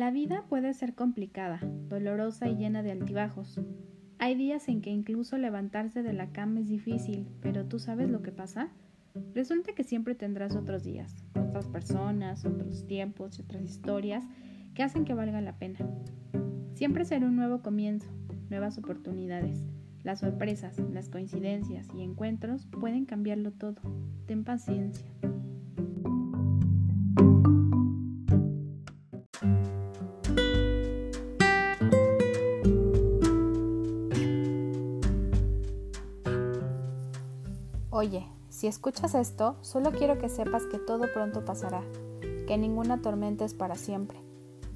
La vida puede ser complicada, dolorosa y llena de altibajos. Hay días en que incluso levantarse de la cama es difícil, pero ¿tú sabes lo que pasa? Resulta que siempre tendrás otros días, otras personas, otros tiempos y otras historias que hacen que valga la pena. Siempre será un nuevo comienzo, nuevas oportunidades. Las sorpresas, las coincidencias y encuentros pueden cambiarlo todo. Ten paciencia. Oye, si escuchas esto, solo quiero que sepas que todo pronto pasará, que ninguna tormenta es para siempre.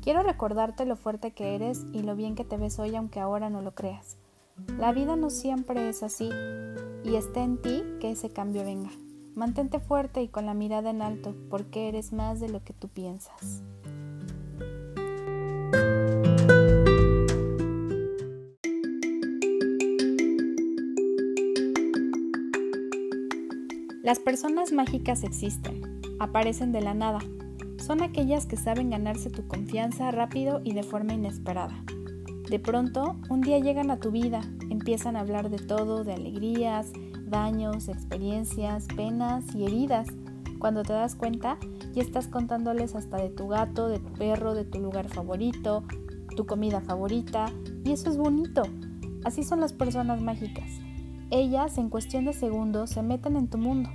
Quiero recordarte lo fuerte que eres y lo bien que te ves hoy aunque ahora no lo creas. La vida no siempre es así y está en ti que ese cambio venga. Mantente fuerte y con la mirada en alto porque eres más de lo que tú piensas. Las personas mágicas existen, aparecen de la nada. Son aquellas que saben ganarse tu confianza rápido y de forma inesperada. De pronto, un día llegan a tu vida, empiezan a hablar de todo, de alegrías, daños, experiencias, penas y heridas. Cuando te das cuenta, ya estás contándoles hasta de tu gato, de tu perro, de tu lugar favorito, tu comida favorita, y eso es bonito. Así son las personas mágicas. Ellas, en cuestión de segundos, se meten en tu mundo,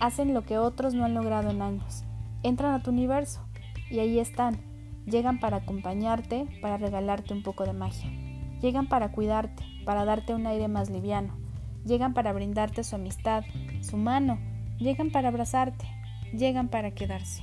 hacen lo que otros no han logrado en años, entran a tu universo. Y ahí están, llegan para acompañarte, para regalarte un poco de magia, llegan para cuidarte, para darte un aire más liviano, llegan para brindarte su amistad, su mano, llegan para abrazarte, llegan para quedarse.